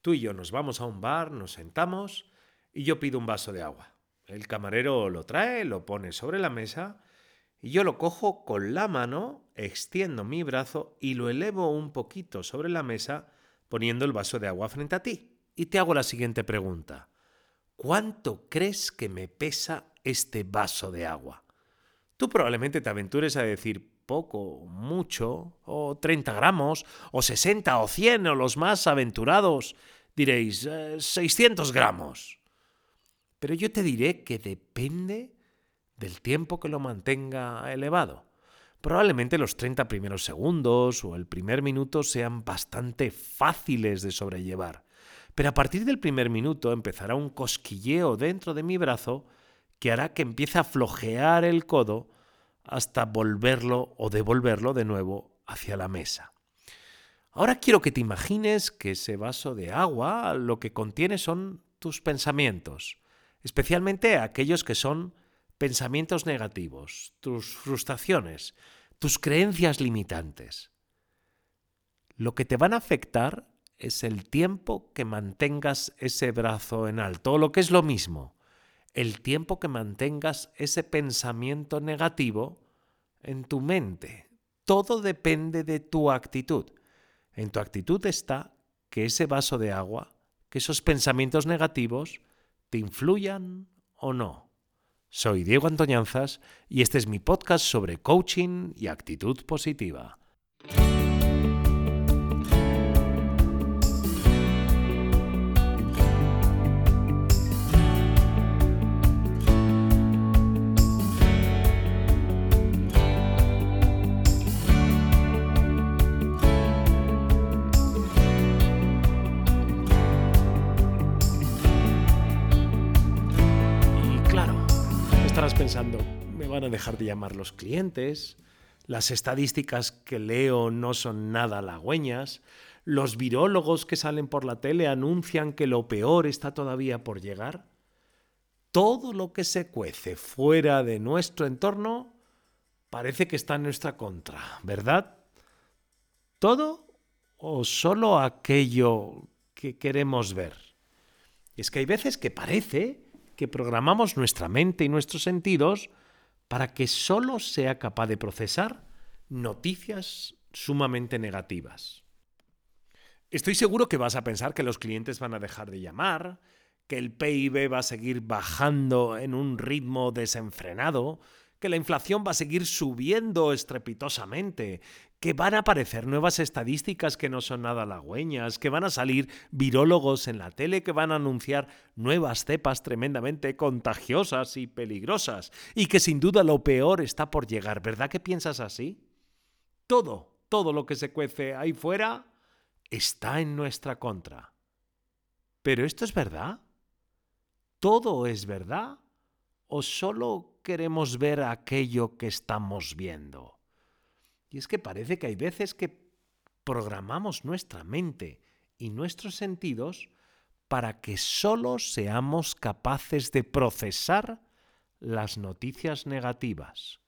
Tú y yo nos vamos a un bar, nos sentamos y yo pido un vaso de agua. El camarero lo trae, lo pone sobre la mesa y yo lo cojo con la mano, extiendo mi brazo y lo elevo un poquito sobre la mesa poniendo el vaso de agua frente a ti. Y te hago la siguiente pregunta. ¿Cuánto crees que me pesa este vaso de agua? Tú probablemente te aventures a decir poco, mucho, o 30 gramos, o 60 o 100, o los más aventurados. Diréis, 600 eh, gramos. Pero yo te diré que depende del tiempo que lo mantenga elevado. Probablemente los 30 primeros segundos o el primer minuto sean bastante fáciles de sobrellevar, pero a partir del primer minuto empezará un cosquilleo dentro de mi brazo que hará que empiece a flojear el codo hasta volverlo o devolverlo de nuevo hacia la mesa. Ahora quiero que te imagines que ese vaso de agua lo que contiene son tus pensamientos, especialmente aquellos que son pensamientos negativos, tus frustraciones, tus creencias limitantes. Lo que te van a afectar es el tiempo que mantengas ese brazo en alto, o lo que es lo mismo, el tiempo que mantengas ese pensamiento negativo en tu mente. Todo depende de tu actitud. En tu actitud está que ese vaso de agua, que esos pensamientos negativos, te influyan o no. Soy Diego Antoñanzas y este es mi podcast sobre coaching y actitud positiva. A dejar de llamar los clientes, las estadísticas que leo no son nada halagüeñas, los virólogos que salen por la tele anuncian que lo peor está todavía por llegar. Todo lo que se cuece fuera de nuestro entorno parece que está en nuestra contra, ¿verdad? ¿Todo o solo aquello que queremos ver? Es que hay veces que parece que programamos nuestra mente y nuestros sentidos para que solo sea capaz de procesar noticias sumamente negativas. Estoy seguro que vas a pensar que los clientes van a dejar de llamar, que el PIB va a seguir bajando en un ritmo desenfrenado, que la inflación va a seguir subiendo estrepitosamente, que van a aparecer nuevas estadísticas que no son nada halagüeñas, que van a salir virólogos en la tele que van a anunciar nuevas cepas tremendamente contagiosas y peligrosas, y que sin duda lo peor está por llegar. ¿Verdad que piensas así? Todo, todo lo que se cuece ahí fuera está en nuestra contra. ¿Pero esto es verdad? ¿Todo es verdad? ¿O solo queremos ver aquello que estamos viendo. Y es que parece que hay veces que programamos nuestra mente y nuestros sentidos para que solo seamos capaces de procesar las noticias negativas.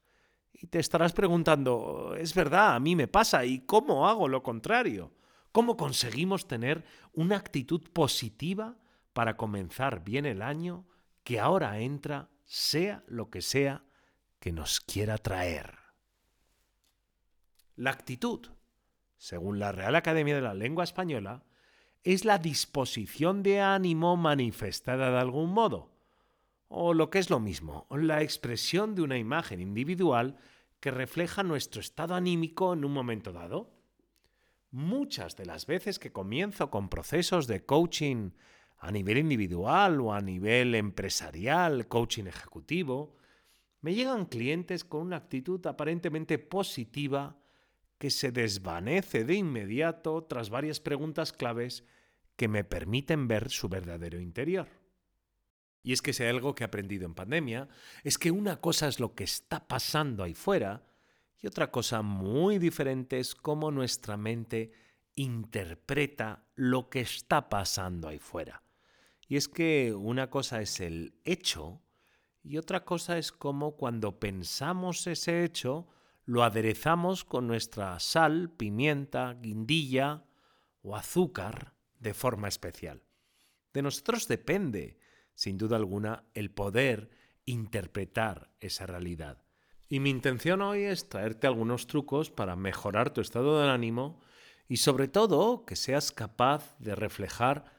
Y te estarás preguntando, es verdad, a mí me pasa, ¿y cómo hago lo contrario? ¿Cómo conseguimos tener una actitud positiva para comenzar bien el año que ahora entra sea lo que sea que nos quiera traer. La actitud, según la Real Academia de la Lengua Española, es la disposición de ánimo manifestada de algún modo, o lo que es lo mismo, la expresión de una imagen individual que refleja nuestro estado anímico en un momento dado. Muchas de las veces que comienzo con procesos de coaching a nivel individual o a nivel empresarial, coaching ejecutivo, me llegan clientes con una actitud aparentemente positiva que se desvanece de inmediato tras varias preguntas claves que me permiten ver su verdadero interior. Y es que si algo que he aprendido en pandemia, es que una cosa es lo que está pasando ahí fuera y otra cosa muy diferente es cómo nuestra mente interpreta lo que está pasando ahí fuera. Y es que una cosa es el hecho y otra cosa es cómo cuando pensamos ese hecho lo aderezamos con nuestra sal, pimienta, guindilla o azúcar de forma especial. De nosotros depende, sin duda alguna, el poder interpretar esa realidad. Y mi intención hoy es traerte algunos trucos para mejorar tu estado de ánimo y sobre todo que seas capaz de reflejar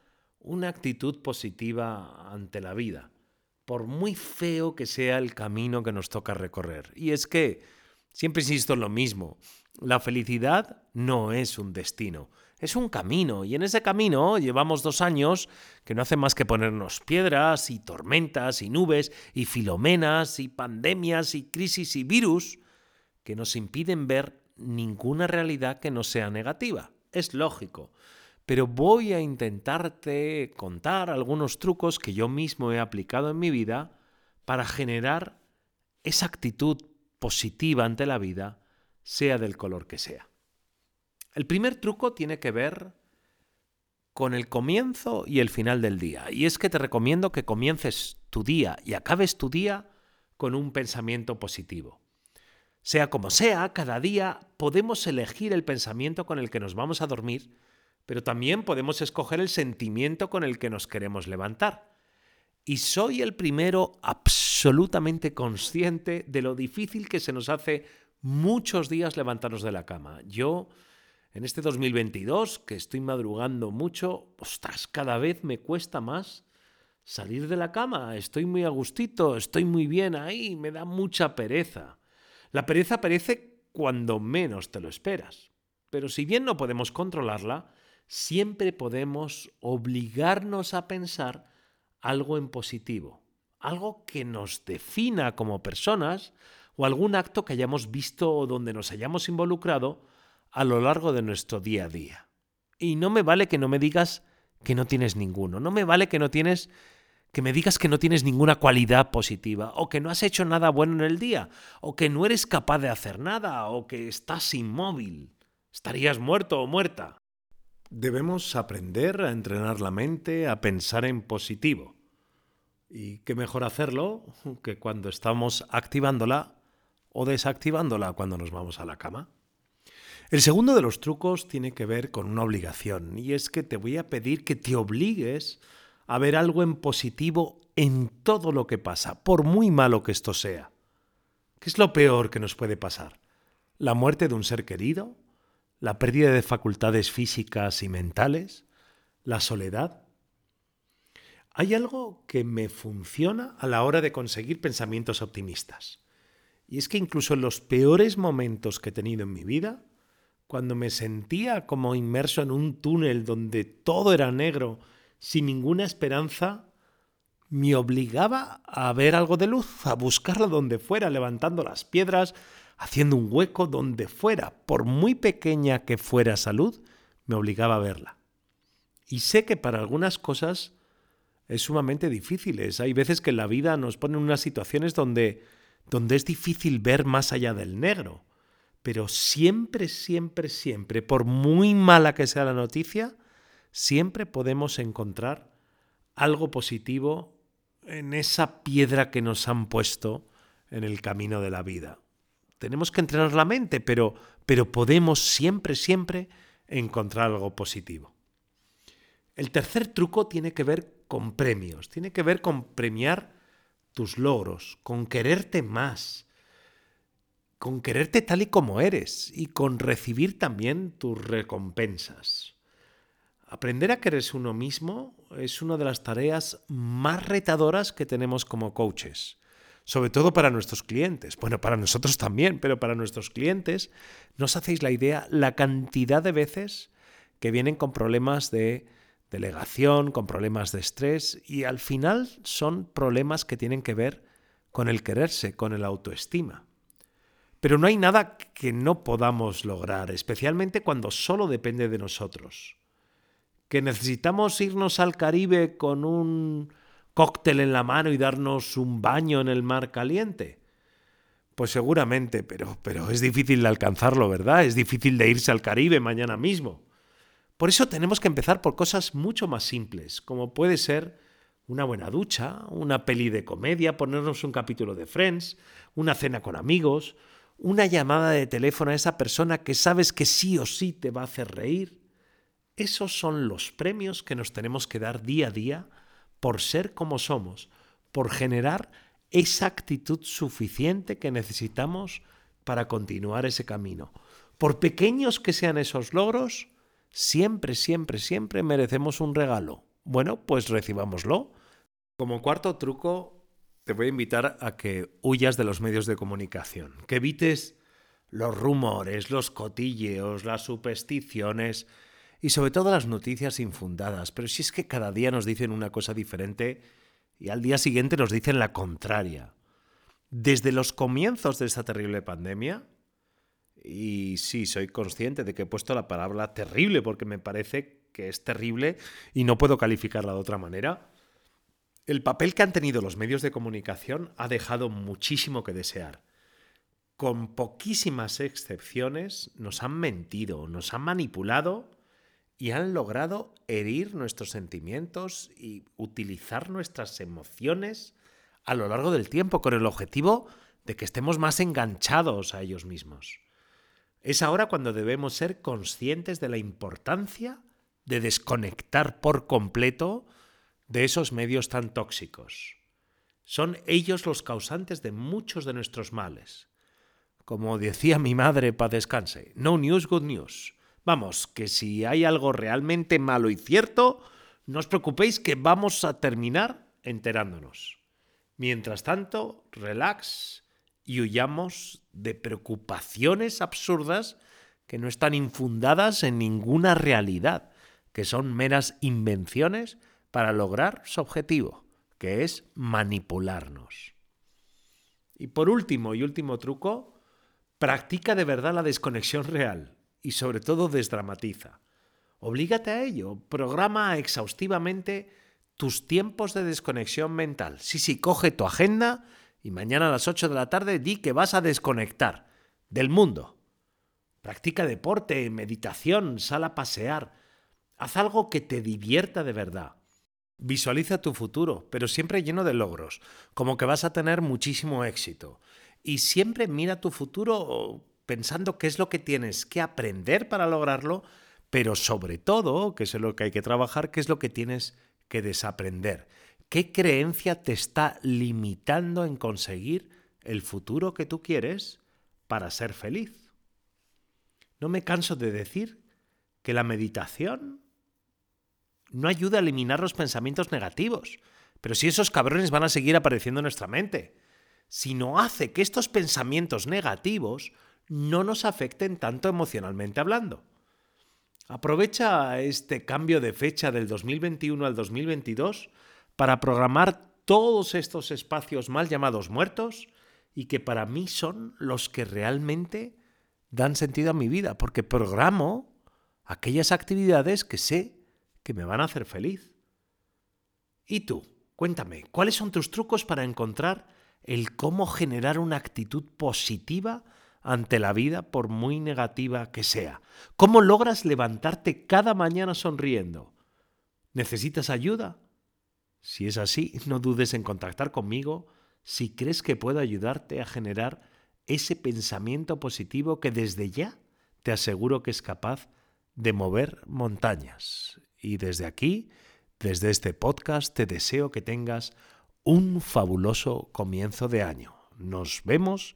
una actitud positiva ante la vida, por muy feo que sea el camino que nos toca recorrer. Y es que, siempre insisto en lo mismo, la felicidad no es un destino, es un camino. Y en ese camino llevamos dos años que no hace más que ponernos piedras y tormentas y nubes y filomenas y pandemias y crisis y virus que nos impiden ver ninguna realidad que no sea negativa. Es lógico. Pero voy a intentarte contar algunos trucos que yo mismo he aplicado en mi vida para generar esa actitud positiva ante la vida, sea del color que sea. El primer truco tiene que ver con el comienzo y el final del día. Y es que te recomiendo que comiences tu día y acabes tu día con un pensamiento positivo. Sea como sea, cada día podemos elegir el pensamiento con el que nos vamos a dormir, pero también podemos escoger el sentimiento con el que nos queremos levantar. Y soy el primero absolutamente consciente de lo difícil que se nos hace muchos días levantarnos de la cama. Yo, en este 2022, que estoy madrugando mucho, ostras, cada vez me cuesta más salir de la cama. Estoy muy a gustito, estoy muy bien ahí, me da mucha pereza. La pereza aparece cuando menos te lo esperas. Pero si bien no podemos controlarla, siempre podemos obligarnos a pensar algo en positivo, algo que nos defina como personas o algún acto que hayamos visto o donde nos hayamos involucrado a lo largo de nuestro día a día. Y no me vale que no me digas que no tienes ninguno, no me vale que no tienes que me digas que no tienes ninguna cualidad positiva, o que no has hecho nada bueno en el día, o que no eres capaz de hacer nada, o que estás inmóvil. Estarías muerto o muerta. Debemos aprender a entrenar la mente a pensar en positivo. Y qué mejor hacerlo que cuando estamos activándola o desactivándola cuando nos vamos a la cama. El segundo de los trucos tiene que ver con una obligación, y es que te voy a pedir que te obligues a ver algo en positivo en todo lo que pasa, por muy malo que esto sea. ¿Qué es lo peor que nos puede pasar? ¿La muerte de un ser querido? ¿La pérdida de facultades físicas y mentales? ¿La soledad? Hay algo que me funciona a la hora de conseguir pensamientos optimistas. Y es que incluso en los peores momentos que he tenido en mi vida, cuando me sentía como inmerso en un túnel donde todo era negro sin ninguna esperanza, me obligaba a ver algo de luz, a buscarla donde fuera, levantando las piedras, haciendo un hueco donde fuera, por muy pequeña que fuera salud, me obligaba a verla. Y sé que para algunas cosas es sumamente difíciles. Hay veces que en la vida nos ponen unas situaciones donde, donde es difícil ver más allá del negro. Pero siempre, siempre, siempre, por muy mala que sea la noticia, siempre podemos encontrar algo positivo en esa piedra que nos han puesto en el camino de la vida. Tenemos que entrenar la mente, pero, pero podemos siempre, siempre encontrar algo positivo. El tercer truco tiene que ver con premios, tiene que ver con premiar tus logros, con quererte más, con quererte tal y como eres y con recibir también tus recompensas. Aprender a quererse uno mismo es una de las tareas más retadoras que tenemos como coaches, sobre todo para nuestros clientes. Bueno, para nosotros también, pero para nuestros clientes, no os hacéis la idea la cantidad de veces que vienen con problemas de delegación, con problemas de estrés, y al final son problemas que tienen que ver con el quererse, con el autoestima. Pero no hay nada que no podamos lograr, especialmente cuando solo depende de nosotros que necesitamos irnos al Caribe con un cóctel en la mano y darnos un baño en el mar caliente? Pues seguramente, pero, pero es difícil de alcanzarlo, ¿verdad? Es difícil de irse al Caribe mañana mismo. Por eso tenemos que empezar por cosas mucho más simples, como puede ser una buena ducha, una peli de comedia, ponernos un capítulo de Friends, una cena con amigos, una llamada de teléfono a esa persona que sabes que sí o sí te va a hacer reír, Esos son los premios que nos tenemos que dar día a día por ser como somos, por generar esa actitud suficiente que necesitamos para continuar ese camino. Por pequeños que sean esos logros, siempre, siempre, siempre merecemos un regalo. Bueno, pues recibámoslo. Como cuarto truco, te voy a invitar a que huyas de los medios de comunicación, que evites los rumores, los cotilleos, las supersticiones y sobre todo las noticias infundadas. Pero si es que cada día nos dicen una cosa diferente y al día siguiente nos dicen la contraria. Desde los comienzos de esta terrible pandemia, y sí, soy consciente de que he puesto la palabra terrible porque me parece que es terrible y no puedo calificarla de otra manera, el papel que han tenido los medios de comunicación ha dejado muchísimo que desear. Con poquísimas excepciones nos han mentido, nos han manipulado y han logrado herir nuestros sentimientos y utilizar nuestras emociones a lo largo del tiempo con el objetivo de que estemos más enganchados a ellos mismos. Es ahora cuando debemos ser conscientes de la importancia de desconectar por completo de esos medios tan tóxicos. Son ellos los causantes de muchos de nuestros males. Como decía mi madre para descanse, no news, good news. Vamos, que si hay algo realmente malo y cierto, no os preocupéis que vamos a terminar enterándonos. Mientras tanto, relax y huyamos de preocupaciones absurdas que no están infundadas en ninguna realidad, que son meras invenciones para lograr su objetivo, que es manipularnos. Y por último y último truco, practica de verdad la desconexión real y sobre todo desdramatiza. Oblígate a ello, programa exhaustivamente tus tiempos de desconexión mental. Sí, sí, coge tu agenda y mañana a las 8 de la tarde di que vas a desconectar del mundo. Practica deporte, meditación, sal a pasear. Haz algo que te divierta de verdad. Visualiza tu futuro, pero siempre lleno de logros, como que vas a tener muchísimo éxito. Y siempre mira tu futuro pensando qué es lo que tienes que aprender para lograrlo, pero sobre todo, que es lo que hay que trabajar, qué es lo que tienes que desaprender. ¿Qué creencia te está limitando en conseguir el futuro que tú quieres para ser feliz? No me canso de decir que la meditación no ayuda a eliminar los pensamientos negativos, pero si esos cabrones van a seguir apareciendo en nuestra mente, sino hace que estos pensamientos negativos no nos afecten tanto emocionalmente hablando. Aprovecha este cambio de fecha del 2021 al 2022 para programar todos estos espacios mal llamados muertos y que para mí son los que realmente dan sentido a mi vida, porque programo aquellas actividades que sé que me van a hacer feliz. ¿Y tú? Cuéntame, ¿cuáles son tus trucos para encontrar el cómo generar una actitud positiva ante la vida por muy negativa que sea. ¿Cómo logras levantarte cada mañana sonriendo? ¿Necesitas ayuda? Si es así, no dudes en contactar conmigo si crees que puedo ayudarte a generar ese pensamiento positivo que desde ya te aseguro que es capaz de mover montañas. Y desde aquí, desde este podcast, te deseo que tengas un fabuloso comienzo de año. Nos vemos